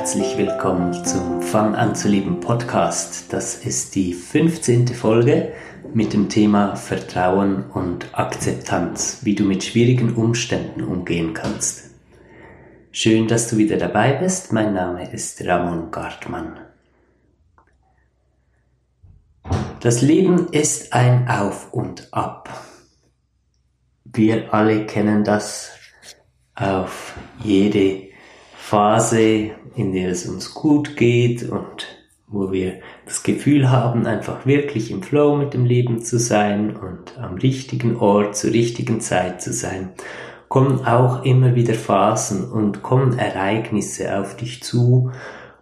Herzlich willkommen zum Fang an zu lieben Podcast. Das ist die 15. Folge mit dem Thema Vertrauen und Akzeptanz, wie du mit schwierigen Umständen umgehen kannst. Schön, dass du wieder dabei bist. Mein Name ist Ramon Gartmann. Das Leben ist ein Auf und Ab. Wir alle kennen das auf jede Phase, in der es uns gut geht und wo wir das Gefühl haben, einfach wirklich im Flow mit dem Leben zu sein und am richtigen Ort zur richtigen Zeit zu sein, kommen auch immer wieder Phasen und kommen Ereignisse auf dich zu,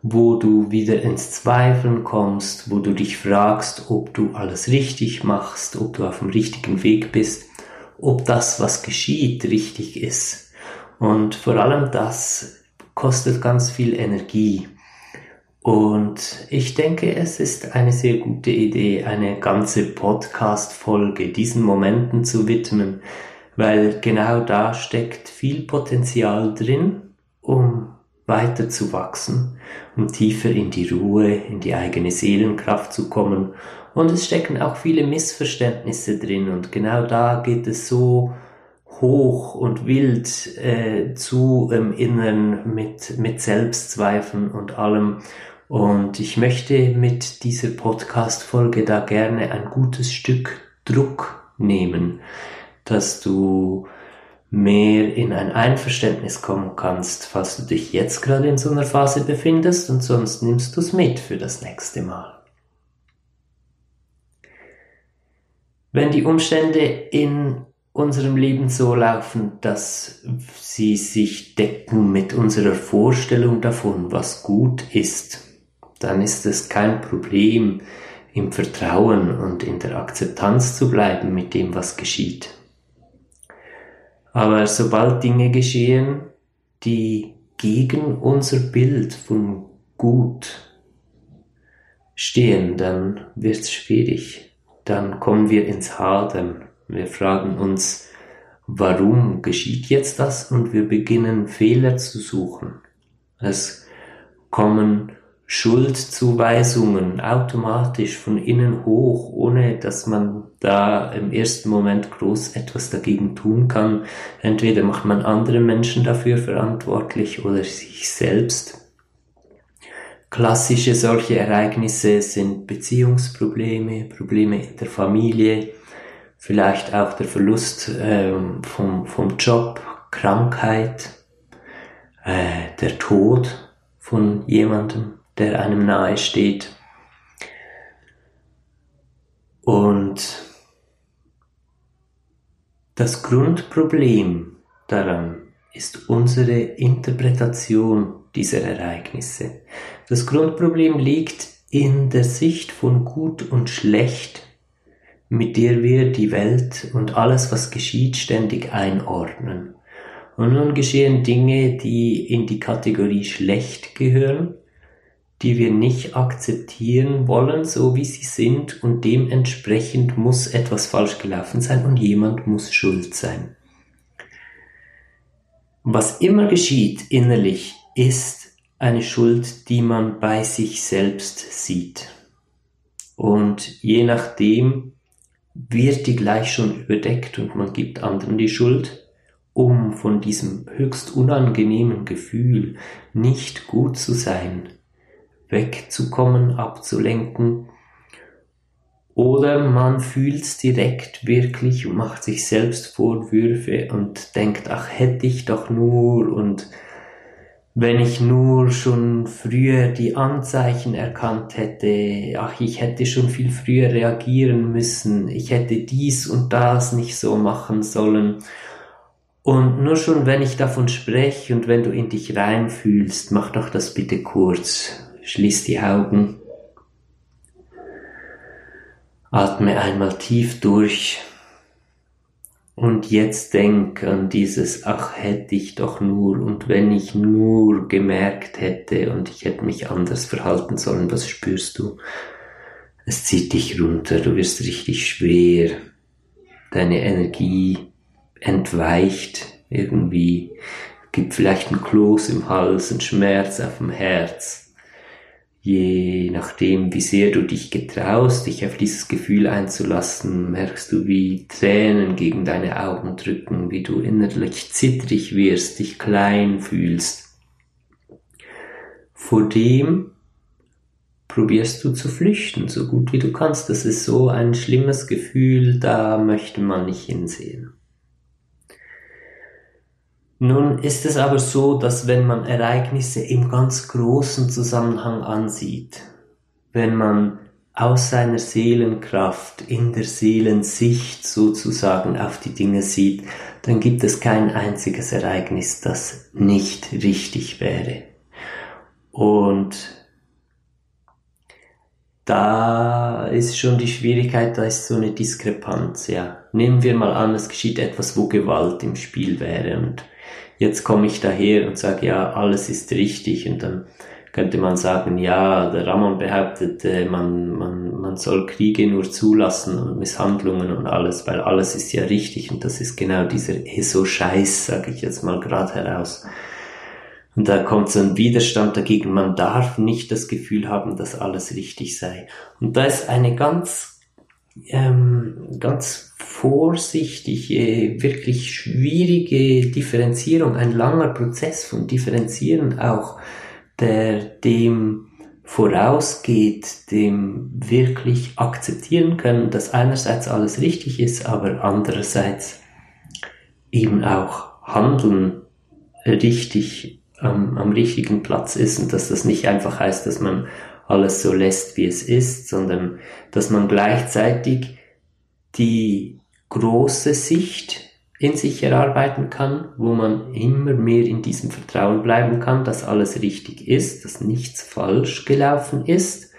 wo du wieder ins Zweifeln kommst, wo du dich fragst, ob du alles richtig machst, ob du auf dem richtigen Weg bist, ob das, was geschieht, richtig ist. Und vor allem das kostet ganz viel Energie. Und ich denke, es ist eine sehr gute Idee, eine ganze Podcast-Folge diesen Momenten zu widmen, weil genau da steckt viel Potenzial drin, um weiter zu wachsen, um tiefer in die Ruhe, in die eigene Seelenkraft zu kommen. Und es stecken auch viele Missverständnisse drin und genau da geht es so hoch und wild äh, zu im Inneren mit, mit Selbstzweifeln und allem. Und ich möchte mit dieser Podcast-Folge da gerne ein gutes Stück Druck nehmen, dass du mehr in ein Einverständnis kommen kannst, falls du dich jetzt gerade in so einer Phase befindest und sonst nimmst du es mit für das nächste Mal. Wenn die Umstände in unserem Leben so laufen, dass sie sich decken mit unserer Vorstellung davon, was gut ist, dann ist es kein Problem, im Vertrauen und in der Akzeptanz zu bleiben mit dem, was geschieht. Aber sobald Dinge geschehen, die gegen unser Bild von gut stehen, dann wird es schwierig. Dann kommen wir ins Hadern. Wir fragen uns, warum geschieht jetzt das? Und wir beginnen Fehler zu suchen. Es kommen Schuldzuweisungen automatisch von innen hoch, ohne dass man da im ersten Moment groß etwas dagegen tun kann. Entweder macht man andere Menschen dafür verantwortlich oder sich selbst. Klassische solche Ereignisse sind Beziehungsprobleme, Probleme in der Familie, vielleicht auch der Verlust ähm, vom, vom Job, Krankheit, äh, der Tod von jemandem, der einem nahe steht. Und das Grundproblem daran ist unsere Interpretation dieser Ereignisse. Das Grundproblem liegt in der Sicht von gut und schlecht mit der wir die Welt und alles, was geschieht, ständig einordnen. Und nun geschehen Dinge, die in die Kategorie schlecht gehören, die wir nicht akzeptieren wollen, so wie sie sind, und dementsprechend muss etwas falsch gelaufen sein und jemand muss schuld sein. Was immer geschieht innerlich, ist eine Schuld, die man bei sich selbst sieht. Und je nachdem, wird die gleich schon überdeckt und man gibt anderen die Schuld, um von diesem höchst unangenehmen Gefühl, nicht gut zu sein, wegzukommen, abzulenken. Oder man fühlt es direkt wirklich und macht sich selbst Vorwürfe und denkt, ach hätte ich doch nur und wenn ich nur schon früher die Anzeichen erkannt hätte, ach, ich hätte schon viel früher reagieren müssen, ich hätte dies und das nicht so machen sollen. Und nur schon, wenn ich davon spreche und wenn du in dich reinfühlst, mach doch das bitte kurz. Schließ die Augen. Atme einmal tief durch. Und jetzt denk an dieses, ach hätte ich doch nur und wenn ich nur gemerkt hätte und ich hätte mich anders verhalten sollen, was spürst du? Es zieht dich runter, du wirst richtig schwer, deine Energie entweicht irgendwie, gibt vielleicht ein Kloß im Hals, ein Schmerz auf dem Herz. Je nachdem, wie sehr du dich getraust, dich auf dieses Gefühl einzulassen, merkst du, wie Tränen gegen deine Augen drücken, wie du innerlich zittrig wirst, dich klein fühlst. Vor dem probierst du zu flüchten, so gut wie du kannst. Das ist so ein schlimmes Gefühl, da möchte man nicht hinsehen. Nun ist es aber so, dass wenn man Ereignisse im ganz großen Zusammenhang ansieht, wenn man aus seiner Seelenkraft, in der Seelensicht sozusagen auf die Dinge sieht, dann gibt es kein einziges Ereignis, das nicht richtig wäre. Und da ist schon die Schwierigkeit, da ist so eine Diskrepanz, ja. Nehmen wir mal an, es geschieht etwas, wo Gewalt im Spiel wäre und jetzt komme ich daher und sage, ja, alles ist richtig und dann könnte man sagen, ja, der Ramon behauptet, äh, man, man, man soll Kriege nur zulassen und Misshandlungen und alles, weil alles ist ja richtig und das ist genau dieser ESO-Scheiß, sage ich jetzt mal gerade heraus. Und da kommt so ein Widerstand dagegen, man darf nicht das Gefühl haben, dass alles richtig sei. Und da ist eine ganz, ähm, ganz vorsichtige, wirklich schwierige Differenzierung, ein langer Prozess von Differenzieren auch, der dem vorausgeht, dem wirklich akzeptieren können, dass einerseits alles richtig ist, aber andererseits eben auch Handeln richtig ähm, am richtigen Platz ist und dass das nicht einfach heißt, dass man alles so lässt, wie es ist, sondern dass man gleichzeitig die große Sicht in sich erarbeiten kann, wo man immer mehr in diesem Vertrauen bleiben kann, dass alles richtig ist, dass nichts falsch gelaufen ist.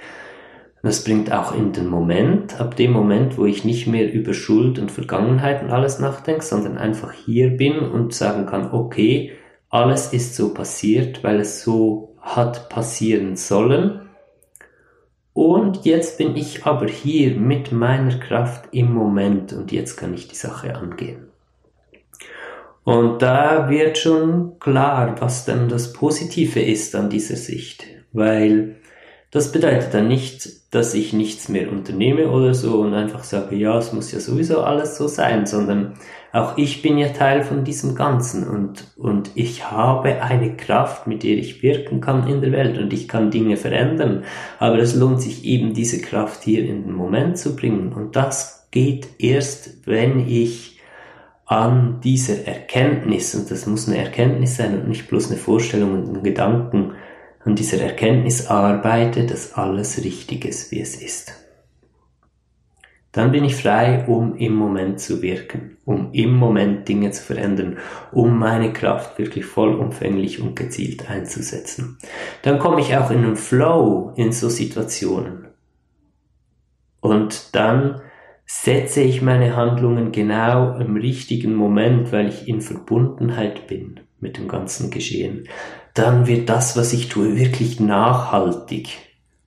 Das bringt auch in den Moment, ab dem Moment, wo ich nicht mehr über Schuld und Vergangenheit und alles nachdenke, sondern einfach hier bin und sagen kann, okay, alles ist so passiert, weil es so hat passieren sollen und jetzt bin ich aber hier mit meiner Kraft im Moment und jetzt kann ich die Sache angehen. Und da wird schon klar, was denn das Positive ist an dieser Sicht, weil das bedeutet dann nicht, dass ich nichts mehr unternehme oder so und einfach sage, ja, es muss ja sowieso alles so sein, sondern auch ich bin ja Teil von diesem Ganzen und, und ich habe eine Kraft, mit der ich wirken kann in der Welt und ich kann Dinge verändern. Aber es lohnt sich eben, diese Kraft hier in den Moment zu bringen. Und das geht erst, wenn ich an dieser Erkenntnis, und das muss eine Erkenntnis sein und nicht bloß eine Vorstellung und ein Gedanken, an dieser Erkenntnis arbeite, dass alles richtig ist, wie es ist. Dann bin ich frei, um im Moment zu wirken, um im Moment Dinge zu verändern, um meine Kraft wirklich vollumfänglich und gezielt einzusetzen. Dann komme ich auch in einen Flow in so Situationen. Und dann setze ich meine Handlungen genau im richtigen Moment, weil ich in Verbundenheit bin mit dem ganzen Geschehen. Dann wird das, was ich tue, wirklich nachhaltig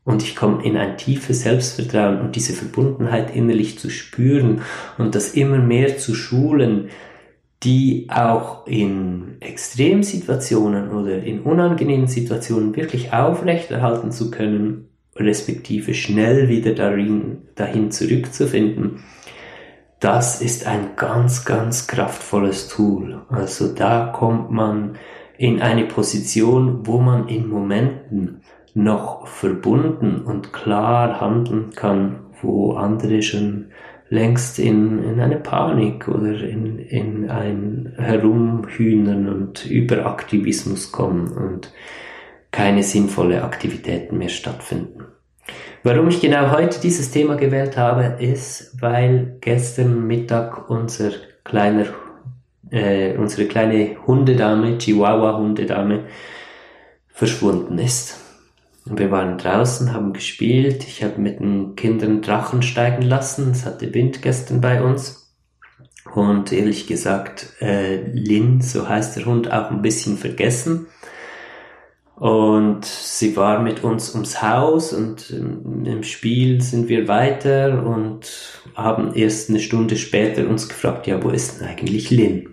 und ich komme in ein tiefes Selbstvertrauen und diese Verbundenheit innerlich zu spüren und das immer mehr zu schulen, die auch in Extremsituationen oder in unangenehmen Situationen wirklich aufrechterhalten zu können, respektive schnell wieder darin, dahin zurückzufinden. Das ist ein ganz, ganz kraftvolles Tool. Also da kommt man in eine Position, wo man in Momenten noch verbunden und klar handeln kann, wo andere schon längst in, in eine Panik oder in, in ein Herumhühnern und Überaktivismus kommen und keine sinnvolle Aktivitäten mehr stattfinden. Warum ich genau heute dieses Thema gewählt habe, ist, weil gestern Mittag unser kleiner, äh, unsere kleine Hundedame, Chihuahua-Hundedame, verschwunden ist. Wir waren draußen, haben gespielt. Ich habe mit den Kindern Drachen steigen lassen. Es hatte Wind gestern bei uns. Und ehrlich gesagt, äh, Lin, so heißt der Hund, auch ein bisschen vergessen. Und sie war mit uns ums Haus und im Spiel sind wir weiter und haben erst eine Stunde später uns gefragt, ja, wo ist denn eigentlich Lin?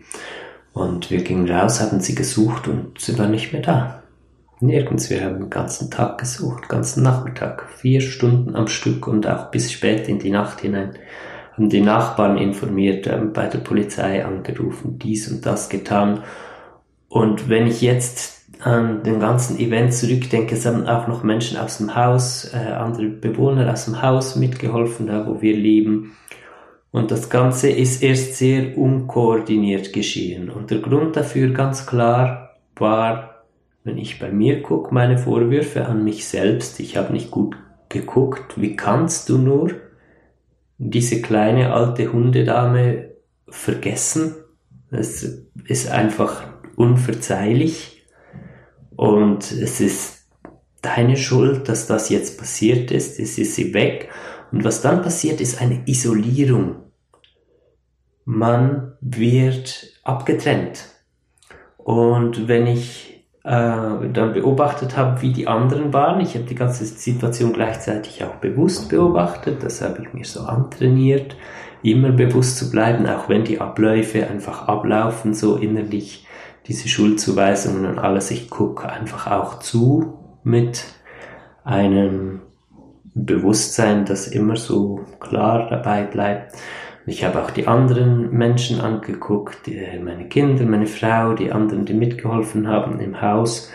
Und wir gingen raus, haben sie gesucht und sie war nicht mehr da. Nirgends. Wir haben den ganzen Tag gesucht, den ganzen Nachmittag, vier Stunden am Stück und auch bis spät in die Nacht hinein. Haben die Nachbarn informiert, ähm, bei der Polizei angerufen, dies und das getan. Und wenn ich jetzt an den ganzen Event zurückdenke, es haben auch noch Menschen aus dem Haus, äh, andere Bewohner aus dem Haus mitgeholfen, da wo wir leben. Und das Ganze ist erst sehr unkoordiniert geschehen. Und der Grund dafür ganz klar war, wenn ich bei mir gucke, meine Vorwürfe an mich selbst. Ich habe nicht gut geguckt. Wie kannst du nur diese kleine alte Hundedame vergessen? Es ist einfach unverzeihlich. Und es ist deine Schuld, dass das jetzt passiert ist. Es ist sie weg. Und was dann passiert, ist eine Isolierung. Man wird abgetrennt. Und wenn ich äh, dann beobachtet habe, wie die anderen waren, ich habe die ganze Situation gleichzeitig auch bewusst beobachtet, das habe ich mir so antrainiert, immer bewusst zu bleiben, auch wenn die Abläufe einfach ablaufen, so innerlich diese Schuldzuweisungen und alles. Ich gucke einfach auch zu mit einem Bewusstsein, das immer so klar dabei bleibt. Ich habe auch die anderen Menschen angeguckt, die, meine Kinder, meine Frau, die anderen, die mitgeholfen haben im Haus.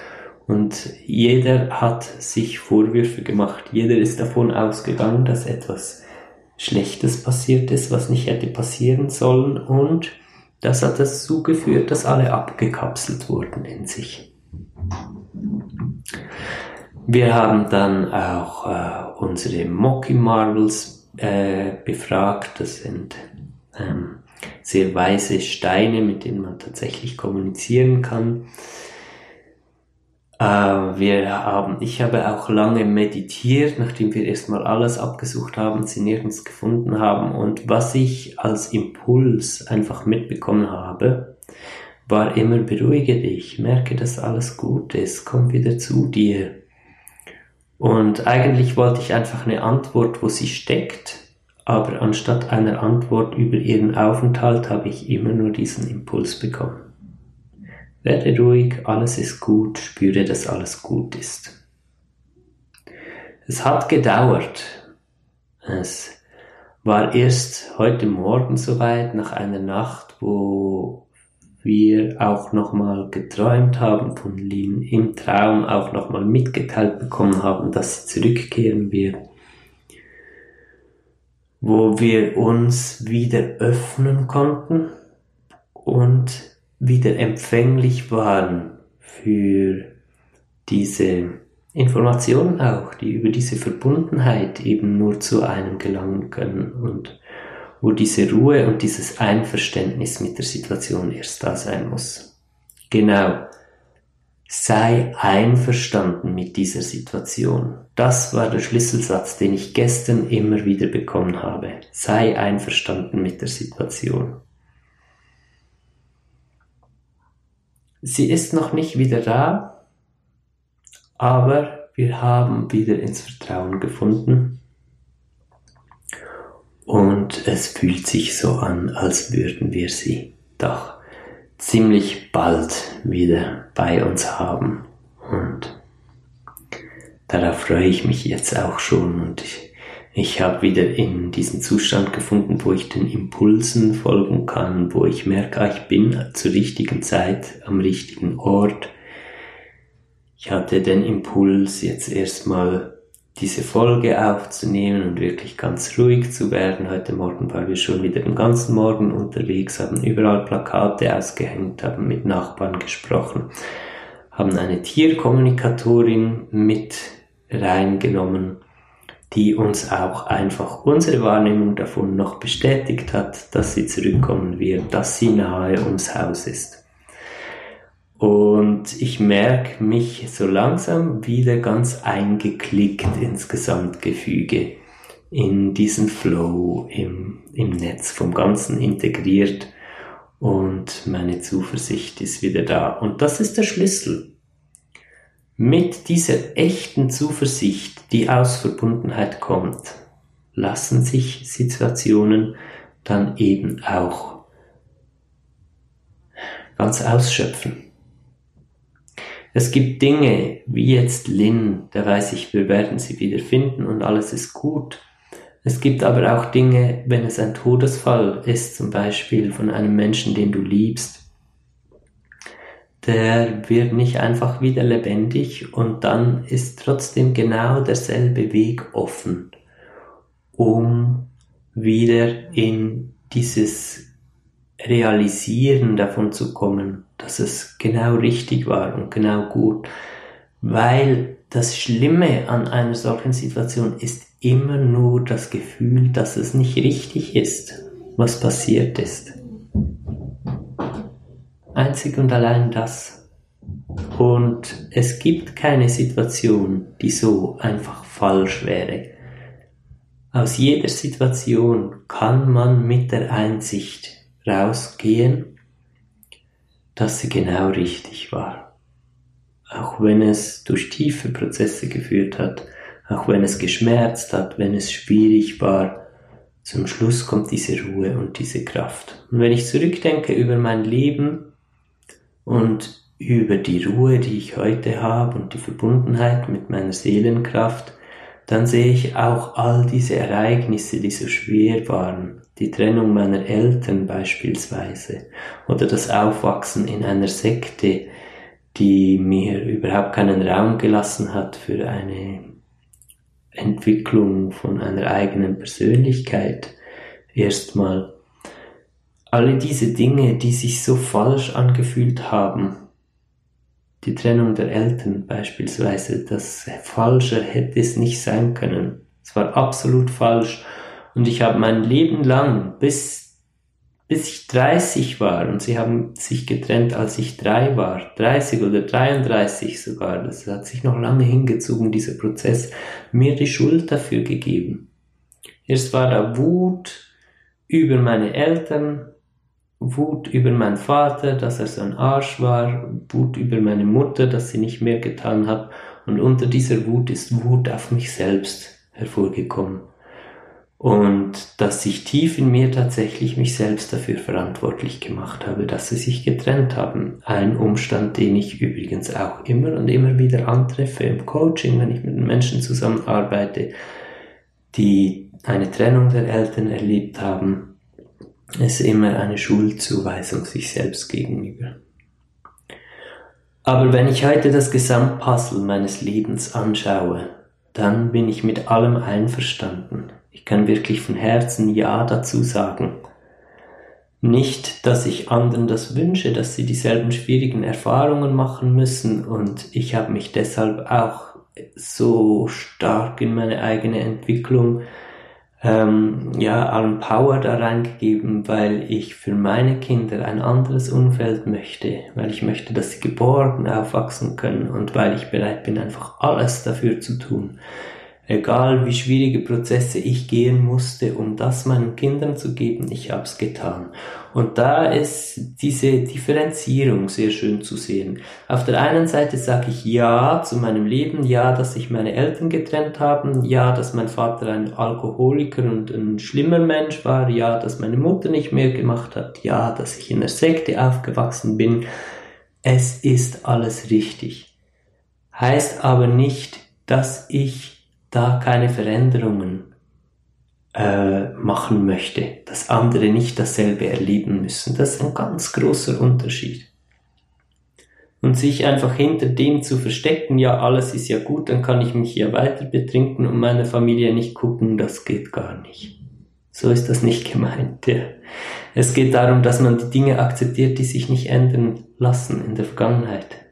Und jeder hat sich Vorwürfe gemacht. Jeder ist davon ausgegangen, dass etwas Schlechtes passiert ist, was nicht hätte passieren sollen. Und das hat dazu geführt, dass alle abgekapselt wurden in sich. Wir haben dann auch äh, unsere Mocky Marbles äh, befragt. Das sind ähm, sehr weiße Steine, mit denen man tatsächlich kommunizieren kann. Äh, wir haben, ich habe auch lange meditiert, nachdem wir erstmal alles abgesucht haben, sie nirgends gefunden haben. Und was ich als Impuls einfach mitbekommen habe, war immer beruhige dich, merke, dass alles gut ist, komm wieder zu dir und eigentlich wollte ich einfach eine Antwort, wo sie steckt, aber anstatt einer Antwort über ihren Aufenthalt habe ich immer nur diesen Impuls bekommen. Werde ruhig, alles ist gut, spüre, dass alles gut ist. Es hat gedauert. Es war erst heute Morgen soweit, nach einer Nacht, wo wir auch nochmal geträumt haben von Lin, im Traum auch nochmal mitgeteilt bekommen haben, dass sie zurückkehren wird, wo wir uns wieder öffnen konnten und wieder empfänglich waren für diese Informationen auch, die über diese Verbundenheit eben nur zu einem gelangen können. Und wo diese Ruhe und dieses Einverständnis mit der Situation erst da sein muss. Genau. Sei einverstanden mit dieser Situation. Das war der Schlüsselsatz, den ich gestern immer wieder bekommen habe. Sei einverstanden mit der Situation. Sie ist noch nicht wieder da, aber wir haben wieder ins Vertrauen gefunden und es fühlt sich so an, als würden wir sie doch ziemlich bald wieder bei uns haben. Und darauf freue ich mich jetzt auch schon und ich, ich habe wieder in diesen Zustand gefunden, wo ich den Impulsen folgen kann, wo ich merke, ah, ich bin zur richtigen Zeit am richtigen Ort. Ich hatte den Impuls, jetzt erstmal diese Folge aufzunehmen und wirklich ganz ruhig zu werden. Heute Morgen waren wir schon wieder den ganzen Morgen unterwegs, haben überall Plakate ausgehängt, haben mit Nachbarn gesprochen, haben eine Tierkommunikatorin mit reingenommen, die uns auch einfach unsere Wahrnehmung davon noch bestätigt hat, dass sie zurückkommen wird, dass sie nahe ums Haus ist. Und ich merke mich so langsam wieder ganz eingeklickt ins Gesamtgefüge, in diesen Flow im, im Netz vom Ganzen integriert und meine Zuversicht ist wieder da. Und das ist der Schlüssel. Mit dieser echten Zuversicht, die aus Verbundenheit kommt, lassen sich Situationen dann eben auch ganz ausschöpfen. Es gibt Dinge, wie jetzt Lynn, da weiß ich, wir werden sie wieder finden und alles ist gut. Es gibt aber auch Dinge, wenn es ein Todesfall ist, zum Beispiel von einem Menschen, den du liebst, der wird nicht einfach wieder lebendig und dann ist trotzdem genau derselbe Weg offen, um wieder in dieses Realisieren davon zu kommen, dass es genau richtig war und genau gut. Weil das Schlimme an einer solchen Situation ist immer nur das Gefühl, dass es nicht richtig ist, was passiert ist. Einzig und allein das. Und es gibt keine Situation, die so einfach falsch wäre. Aus jeder Situation kann man mit der Einsicht rausgehen, dass sie genau richtig war. Auch wenn es durch tiefe Prozesse geführt hat, auch wenn es geschmerzt hat, wenn es schwierig war, zum Schluss kommt diese Ruhe und diese Kraft. Und wenn ich zurückdenke über mein Leben und über die Ruhe, die ich heute habe und die Verbundenheit mit meiner Seelenkraft, dann sehe ich auch all diese Ereignisse, die so schwer waren, die Trennung meiner Eltern beispielsweise oder das Aufwachsen in einer Sekte, die mir überhaupt keinen Raum gelassen hat für eine Entwicklung von einer eigenen Persönlichkeit. Erstmal alle diese Dinge, die sich so falsch angefühlt haben, die Trennung der Eltern beispielsweise, das Falsche hätte es nicht sein können. Es war absolut falsch und ich habe mein Leben lang, bis, bis ich 30 war, und sie haben sich getrennt, als ich drei war, 30 oder 33 sogar, das hat sich noch lange hingezogen, dieser Prozess, mir die Schuld dafür gegeben. Erst war da Wut über meine Eltern, Wut über meinen Vater, dass er so ein Arsch war, Wut über meine Mutter, dass sie nicht mehr getan hat, und unter dieser Wut ist Wut auf mich selbst hervorgekommen und dass ich tief in mir tatsächlich mich selbst dafür verantwortlich gemacht habe, dass sie sich getrennt haben. Ein Umstand, den ich übrigens auch immer und immer wieder antreffe im Coaching, wenn ich mit Menschen zusammenarbeite, die eine Trennung der Eltern erlebt haben, ist immer eine Schuldzuweisung sich selbst gegenüber. Aber wenn ich heute das Gesamtpuzzle meines Lebens anschaue, dann bin ich mit allem einverstanden. Ich kann wirklich von Herzen Ja dazu sagen. Nicht, dass ich anderen das wünsche, dass sie dieselben schwierigen Erfahrungen machen müssen und ich habe mich deshalb auch so stark in meine eigene Entwicklung ähm, ja allen Power da reingegeben, weil ich für meine Kinder ein anderes Umfeld möchte, weil ich möchte, dass sie geborgen aufwachsen können und weil ich bereit bin, einfach alles dafür zu tun egal wie schwierige Prozesse ich gehen musste, um das meinen Kindern zu geben, ich habe es getan. Und da ist diese Differenzierung sehr schön zu sehen. Auf der einen Seite sage ich ja zu meinem Leben, ja, dass sich meine Eltern getrennt haben, ja, dass mein Vater ein Alkoholiker und ein schlimmer Mensch war, ja, dass meine Mutter nicht mehr gemacht hat, ja, dass ich in der Sekte aufgewachsen bin. Es ist alles richtig. Heißt aber nicht, dass ich da keine Veränderungen äh, machen möchte, dass andere nicht dasselbe erleben müssen. Das ist ein ganz großer Unterschied. Und sich einfach hinter dem zu verstecken, ja, alles ist ja gut, dann kann ich mich ja weiter betrinken und meiner Familie nicht gucken, das geht gar nicht. So ist das nicht gemeint. Ja. Es geht darum, dass man die Dinge akzeptiert, die sich nicht ändern lassen in der Vergangenheit.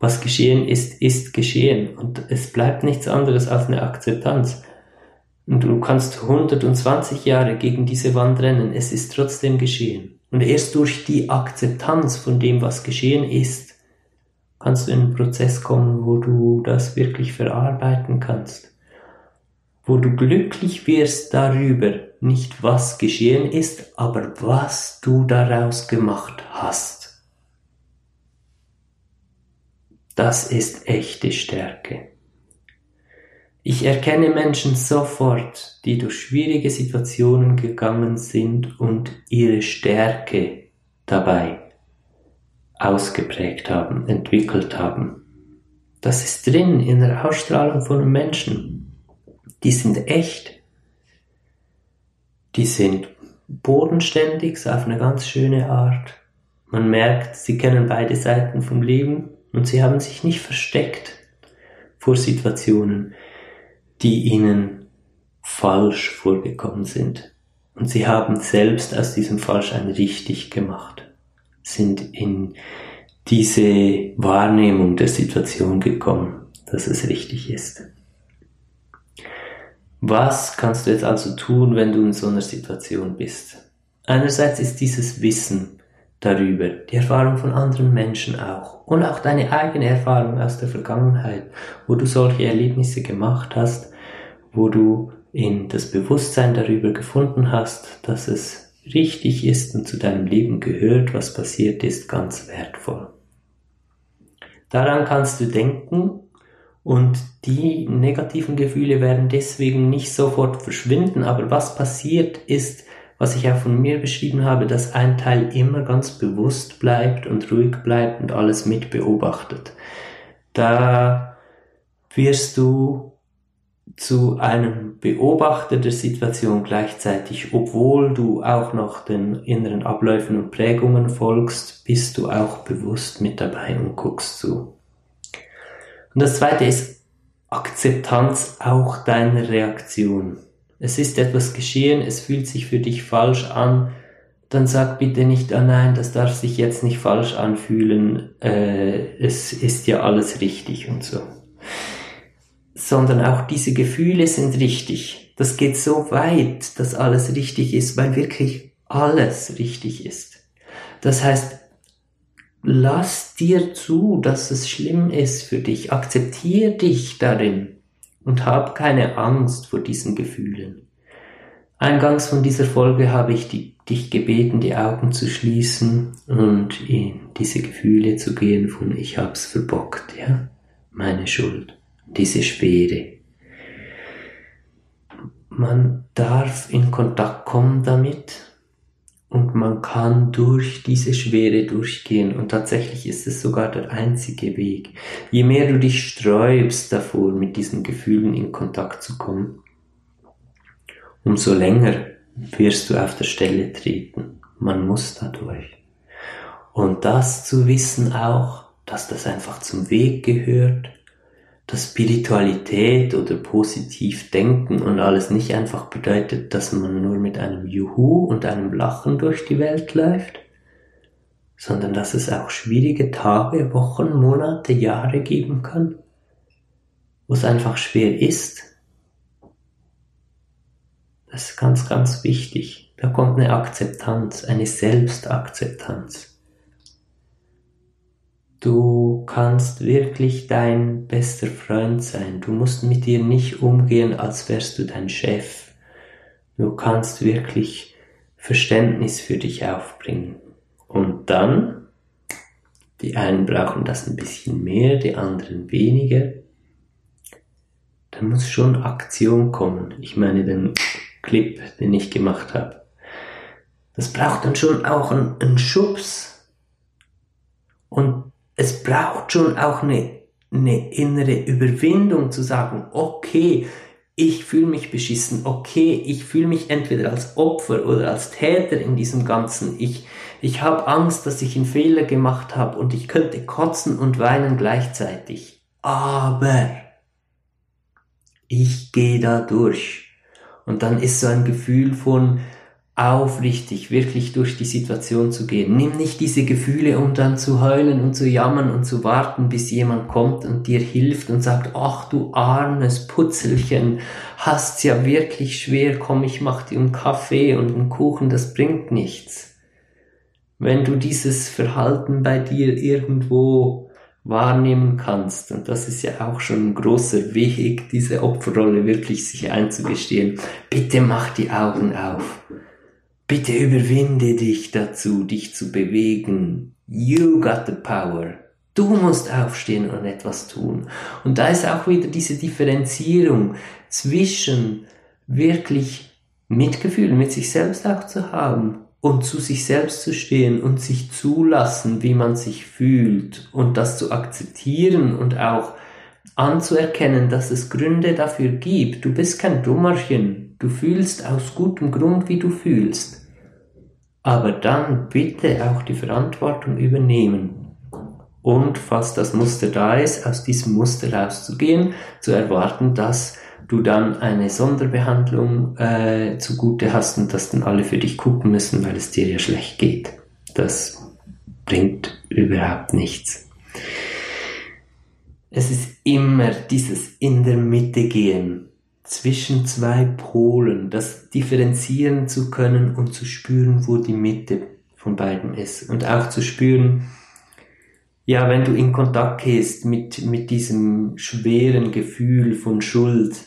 Was geschehen ist, ist geschehen und es bleibt nichts anderes als eine Akzeptanz. Und du kannst 120 Jahre gegen diese Wand rennen, es ist trotzdem geschehen. Und erst durch die Akzeptanz von dem, was geschehen ist, kannst du in einen Prozess kommen, wo du das wirklich verarbeiten kannst. Wo du glücklich wirst darüber, nicht was geschehen ist, aber was du daraus gemacht hast. Das ist echte Stärke. Ich erkenne Menschen sofort, die durch schwierige Situationen gegangen sind und ihre Stärke dabei ausgeprägt haben, entwickelt haben. Das ist drin in der Ausstrahlung von Menschen. Die sind echt. Die sind bodenständig, auf eine ganz schöne Art. Man merkt, sie kennen beide Seiten vom Leben und sie haben sich nicht versteckt vor Situationen, die ihnen falsch vorgekommen sind. Und sie haben selbst aus diesem Falschsein richtig gemacht, sind in diese Wahrnehmung der Situation gekommen, dass es richtig ist. Was kannst du jetzt also tun, wenn du in so einer Situation bist? Einerseits ist dieses Wissen darüber, die Erfahrung von anderen Menschen auch und auch deine eigene Erfahrung aus der Vergangenheit, wo du solche Erlebnisse gemacht hast, wo du in das Bewusstsein darüber gefunden hast, dass es richtig ist und zu deinem Leben gehört, was passiert ist, ganz wertvoll. Daran kannst du denken und die negativen Gefühle werden deswegen nicht sofort verschwinden, aber was passiert ist, was ich auch von mir beschrieben habe, dass ein Teil immer ganz bewusst bleibt und ruhig bleibt und alles mit beobachtet. Da wirst du zu einem Beobachter der Situation gleichzeitig, obwohl du auch noch den inneren Abläufen und Prägungen folgst, bist du auch bewusst mit dabei und guckst zu. Und das zweite ist Akzeptanz auch deiner Reaktion. Es ist etwas geschehen, es fühlt sich für dich falsch an, dann sag bitte nicht, ah nein, das darf sich jetzt nicht falsch anfühlen, äh, es ist ja alles richtig und so. Sondern auch diese Gefühle sind richtig. Das geht so weit, dass alles richtig ist, weil wirklich alles richtig ist. Das heißt, lass dir zu, dass es schlimm ist für dich. Akzeptier dich darin und hab keine Angst vor diesen Gefühlen. Eingangs von dieser Folge habe ich die, dich gebeten, die Augen zu schließen und in diese Gefühle zu gehen von ich hab's verbockt, ja, meine Schuld, diese Schwere. Man darf in Kontakt kommen damit und man kann durch diese Schwere durchgehen und tatsächlich ist es sogar der einzige Weg. Je mehr du dich sträubst davor, mit diesen Gefühlen in Kontakt zu kommen, umso länger wirst du auf der Stelle treten. Man muss dadurch. Und das zu wissen auch, dass das einfach zum Weg gehört, dass Spiritualität oder positiv denken und alles nicht einfach bedeutet, dass man nur mit einem Juhu und einem Lachen durch die Welt läuft, sondern dass es auch schwierige Tage, Wochen, Monate, Jahre geben kann, wo es einfach schwer ist. Das ist ganz, ganz wichtig. Da kommt eine Akzeptanz, eine Selbstakzeptanz. Du kannst wirklich dein bester Freund sein. Du musst mit dir nicht umgehen, als wärst du dein Chef. Du kannst wirklich Verständnis für dich aufbringen. Und dann, die einen brauchen das ein bisschen mehr, die anderen weniger. Da muss schon Aktion kommen. Ich meine den Clip, den ich gemacht habe. Das braucht dann schon auch einen, einen Schubs. Und es braucht schon auch eine, eine innere Überwindung zu sagen, okay, ich fühle mich beschissen, okay, ich fühle mich entweder als Opfer oder als Täter in diesem Ganzen. Ich, ich habe Angst, dass ich einen Fehler gemacht habe und ich könnte kotzen und weinen gleichzeitig. Aber ich gehe da durch. Und dann ist so ein Gefühl von, aufrichtig, wirklich durch die Situation zu gehen. Nimm nicht diese Gefühle, um dann zu heulen und zu jammern und zu warten, bis jemand kommt und dir hilft und sagt, ach du armes Putzelchen, hast's ja wirklich schwer, komm, ich mach dir einen Kaffee und einen Kuchen, das bringt nichts. Wenn du dieses Verhalten bei dir irgendwo wahrnehmen kannst, und das ist ja auch schon ein großer Weg, diese Opferrolle wirklich sich einzugestehen, bitte mach die Augen auf Bitte überwinde dich dazu, dich zu bewegen. You got the power. Du musst aufstehen und etwas tun. Und da ist auch wieder diese Differenzierung zwischen wirklich Mitgefühl mit sich selbst auch zu haben und zu sich selbst zu stehen und sich zulassen, wie man sich fühlt und das zu akzeptieren und auch anzuerkennen, dass es Gründe dafür gibt. Du bist kein Dummerchen. Du fühlst aus gutem Grund, wie du fühlst. Aber dann bitte auch die Verantwortung übernehmen. Und falls das Muster da ist, aus diesem Muster rauszugehen, zu erwarten, dass du dann eine Sonderbehandlung äh, zugute hast und dass dann alle für dich gucken müssen, weil es dir ja schlecht geht. Das bringt überhaupt nichts. Es ist immer dieses in der Mitte gehen, zwischen zwei Polen, das differenzieren zu können und zu spüren, wo die Mitte von beiden ist. Und auch zu spüren, ja, wenn du in Kontakt gehst mit, mit diesem schweren Gefühl von Schuld,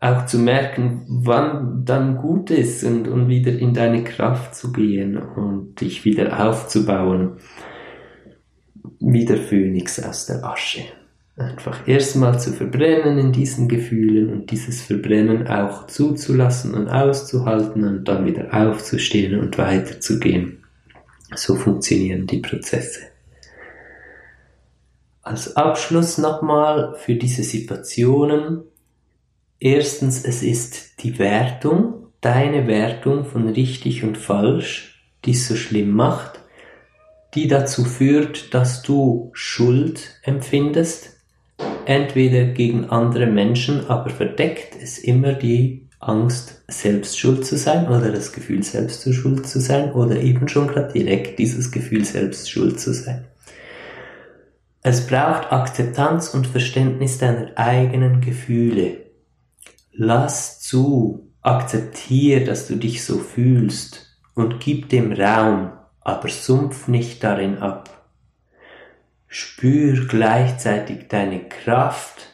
auch zu merken, wann dann gut ist und, und wieder in deine Kraft zu gehen und dich wieder aufzubauen, wie der Phönix aus der Asche. Einfach erstmal zu verbrennen in diesen Gefühlen und dieses Verbrennen auch zuzulassen und auszuhalten und dann wieder aufzustehen und weiterzugehen. So funktionieren die Prozesse. Als Abschluss nochmal für diese Situationen. Erstens, es ist die Wertung, deine Wertung von richtig und falsch, die es so schlimm macht, die dazu führt, dass du Schuld empfindest, entweder gegen andere Menschen, aber verdeckt ist immer die Angst, selbst schuld zu sein oder das Gefühl, selbst zu schuld zu sein oder eben schon gerade direkt dieses Gefühl, selbst schuld zu sein. Es braucht Akzeptanz und Verständnis deiner eigenen Gefühle. Lass zu, akzeptiere, dass du dich so fühlst und gib dem Raum, aber sumpf nicht darin ab. Spür gleichzeitig deine Kraft,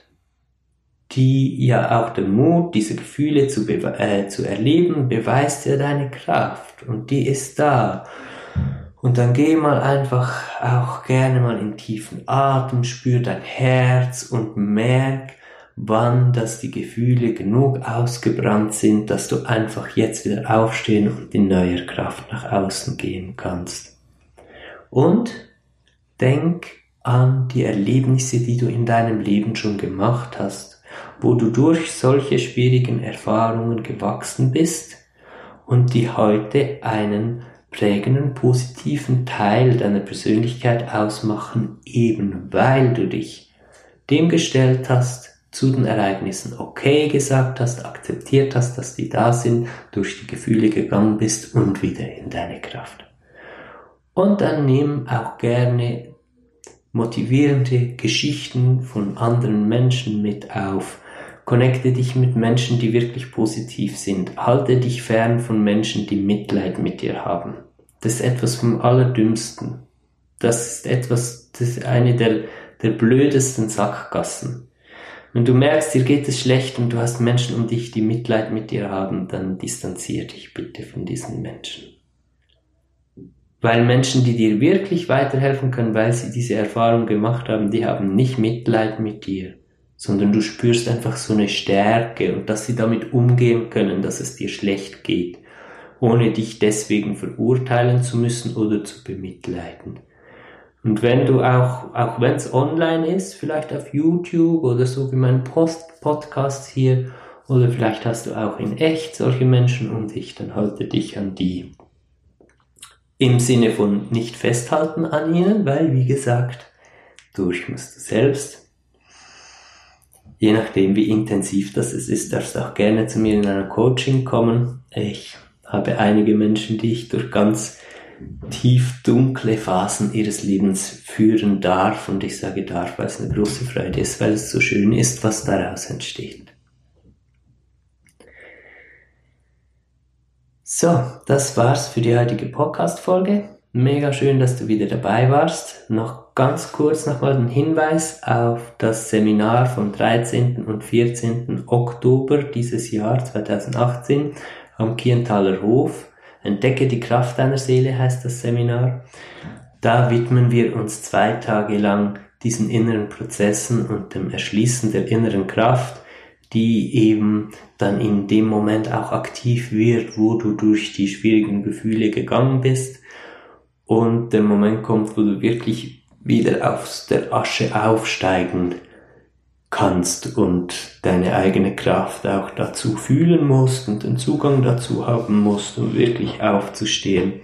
die ja auch der Mut, diese Gefühle zu, äh, zu erleben, beweist ja deine Kraft und die ist da. Und dann geh mal einfach auch gerne mal in tiefen Atem, spür dein Herz und merk, wann dass die Gefühle genug ausgebrannt sind, dass du einfach jetzt wieder aufstehen und in neuer Kraft nach außen gehen kannst. Und denk an die Erlebnisse, die du in deinem Leben schon gemacht hast, wo du durch solche schwierigen Erfahrungen gewachsen bist und die heute einen prägenden positiven Teil deiner Persönlichkeit ausmachen, eben weil du dich dem gestellt hast, zu den Ereignissen okay gesagt hast, akzeptiert hast, dass die da sind, durch die Gefühle gegangen bist und wieder in deine Kraft. Und dann nimm auch gerne motivierende Geschichten von anderen Menschen mit auf. Connecte dich mit Menschen, die wirklich positiv sind. Halte dich fern von Menschen, die Mitleid mit dir haben. Das ist etwas vom Allerdümmsten. Das ist etwas, das ist eine der, der blödesten Sackgassen. Wenn du merkst, dir geht es schlecht und du hast Menschen um dich, die Mitleid mit dir haben, dann distanzier dich bitte von diesen Menschen. Weil Menschen, die dir wirklich weiterhelfen können, weil sie diese Erfahrung gemacht haben, die haben nicht Mitleid mit dir, sondern du spürst einfach so eine Stärke und dass sie damit umgehen können, dass es dir schlecht geht, ohne dich deswegen verurteilen zu müssen oder zu bemitleiden. Und wenn du auch, auch wenn es online ist, vielleicht auf YouTube oder so wie mein Post Podcast hier, oder vielleicht hast du auch in echt solche Menschen um dich, dann halte dich an die. Im Sinne von nicht festhalten an ihnen, weil, wie gesagt, durch musst du selbst. Je nachdem, wie intensiv das ist, darfst du auch gerne zu mir in einer Coaching kommen. Ich habe einige Menschen, die ich durch ganz tief dunkle Phasen ihres Lebens führen darf. Und ich sage darf, weil es eine große Freude ist, weil es so schön ist, was daraus entsteht. So, das war's für die heutige Podcast-Folge. Mega schön, dass du wieder dabei warst. Noch ganz kurz nochmal ein Hinweis auf das Seminar vom 13. und 14. Oktober dieses Jahr 2018 am Kienthaler Hof. Entdecke die Kraft deiner Seele heißt das Seminar. Da widmen wir uns zwei Tage lang diesen inneren Prozessen und dem Erschließen der inneren Kraft die eben dann in dem Moment auch aktiv wird, wo du durch die schwierigen Gefühle gegangen bist und der Moment kommt, wo du wirklich wieder aus der Asche aufsteigen kannst und deine eigene Kraft auch dazu fühlen musst und den Zugang dazu haben musst, um wirklich aufzustehen.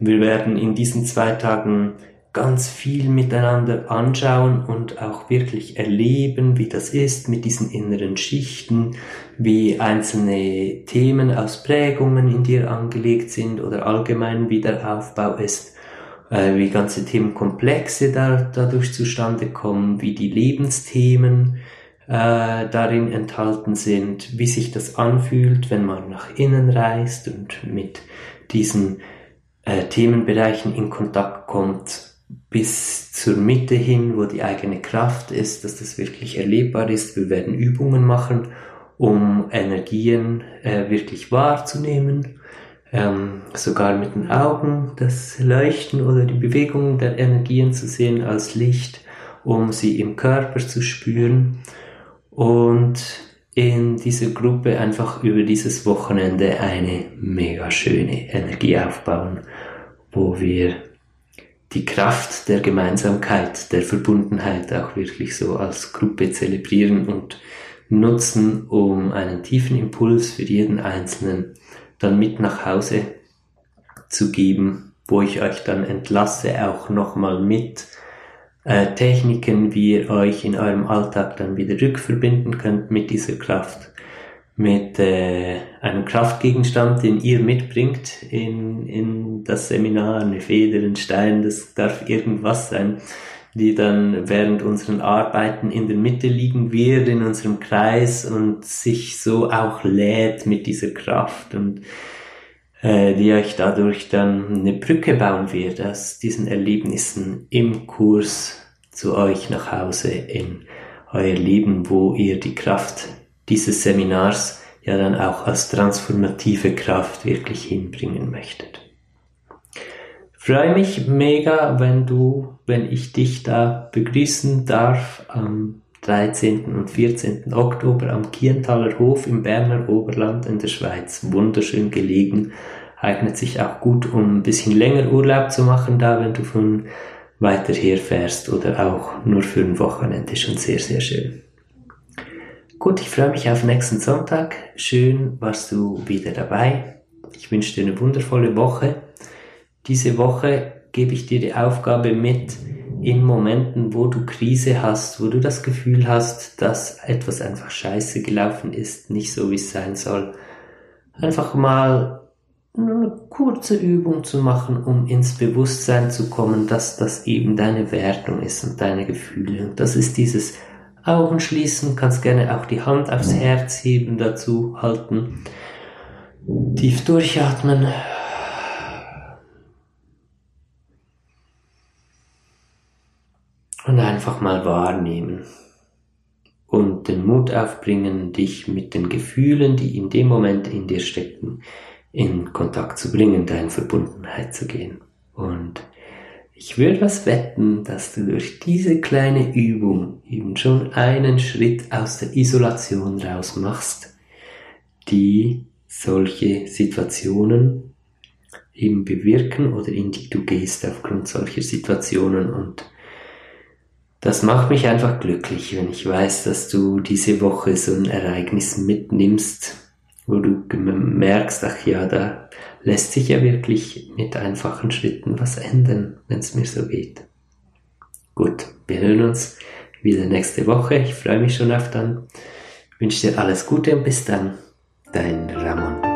Wir werden in diesen zwei Tagen ganz viel miteinander anschauen und auch wirklich erleben, wie das ist mit diesen inneren Schichten, wie einzelne Themen aus Prägungen in dir angelegt sind oder allgemein wie der Aufbau ist, äh, wie ganze Themenkomplexe da, dadurch zustande kommen, wie die Lebensthemen äh, darin enthalten sind, wie sich das anfühlt, wenn man nach innen reist und mit diesen äh, Themenbereichen in Kontakt kommt, bis zur Mitte hin, wo die eigene Kraft ist, dass das wirklich erlebbar ist. Wir werden Übungen machen, um Energien äh, wirklich wahrzunehmen, ähm, sogar mit den Augen das Leuchten oder die Bewegung der Energien zu sehen als Licht, um sie im Körper zu spüren und in dieser Gruppe einfach über dieses Wochenende eine mega schöne Energie aufbauen, wo wir die Kraft der Gemeinsamkeit, der Verbundenheit auch wirklich so als Gruppe zelebrieren und nutzen, um einen tiefen Impuls für jeden Einzelnen dann mit nach Hause zu geben, wo ich euch dann entlasse, auch nochmal mit äh, Techniken, wie ihr euch in eurem Alltag dann wieder rückverbinden könnt mit dieser Kraft mit äh, einem Kraftgegenstand, den ihr mitbringt in, in das Seminar, eine Feder, ein Stein, das darf irgendwas sein, die dann während unseren Arbeiten in der Mitte liegen wird, in unserem Kreis und sich so auch lädt mit dieser Kraft und äh, die euch dadurch dann eine Brücke bauen wird aus diesen Erlebnissen im Kurs zu euch nach Hause in euer Leben, wo ihr die Kraft dieses Seminars ja dann auch als transformative Kraft wirklich hinbringen möchtet. freue mich mega, wenn du, wenn ich dich da begrüßen darf am 13. und 14. Oktober am Kienthaler Hof im Berner Oberland in der Schweiz. Wunderschön gelegen, eignet sich auch gut, um ein bisschen länger Urlaub zu machen da, wenn du von weiter her fährst oder auch nur für ein Wochenende, schon sehr, sehr schön. Gut, ich freue mich auf nächsten Sonntag. Schön warst du wieder dabei. Ich wünsche dir eine wundervolle Woche. Diese Woche gebe ich dir die Aufgabe mit, in Momenten, wo du Krise hast, wo du das Gefühl hast, dass etwas einfach scheiße gelaufen ist, nicht so wie es sein soll, einfach mal eine kurze Übung zu machen, um ins Bewusstsein zu kommen, dass das eben deine Wertung ist und deine Gefühle. Und das ist dieses Augen schließen, kannst gerne auch die Hand aufs Herz heben, dazu halten. Tief durchatmen. Und einfach mal wahrnehmen. Und den Mut aufbringen, dich mit den Gefühlen, die in dem Moment in dir stecken, in Kontakt zu bringen, da in Verbundenheit zu gehen. Und ich würde was wetten, dass du durch diese kleine Übung eben schon einen Schritt aus der Isolation raus machst, die solche Situationen eben bewirken oder in die du gehst aufgrund solcher Situationen. Und das macht mich einfach glücklich, wenn ich weiß, dass du diese Woche so ein Ereignis mitnimmst, wo du merkst, ach ja, da lässt sich ja wirklich mit einfachen Schritten was ändern, wenn es mir so geht. Gut, wir hören uns wieder nächste Woche. Ich freue mich schon auf dann. Ich wünsche dir alles Gute und bis dann. Dein Ramon.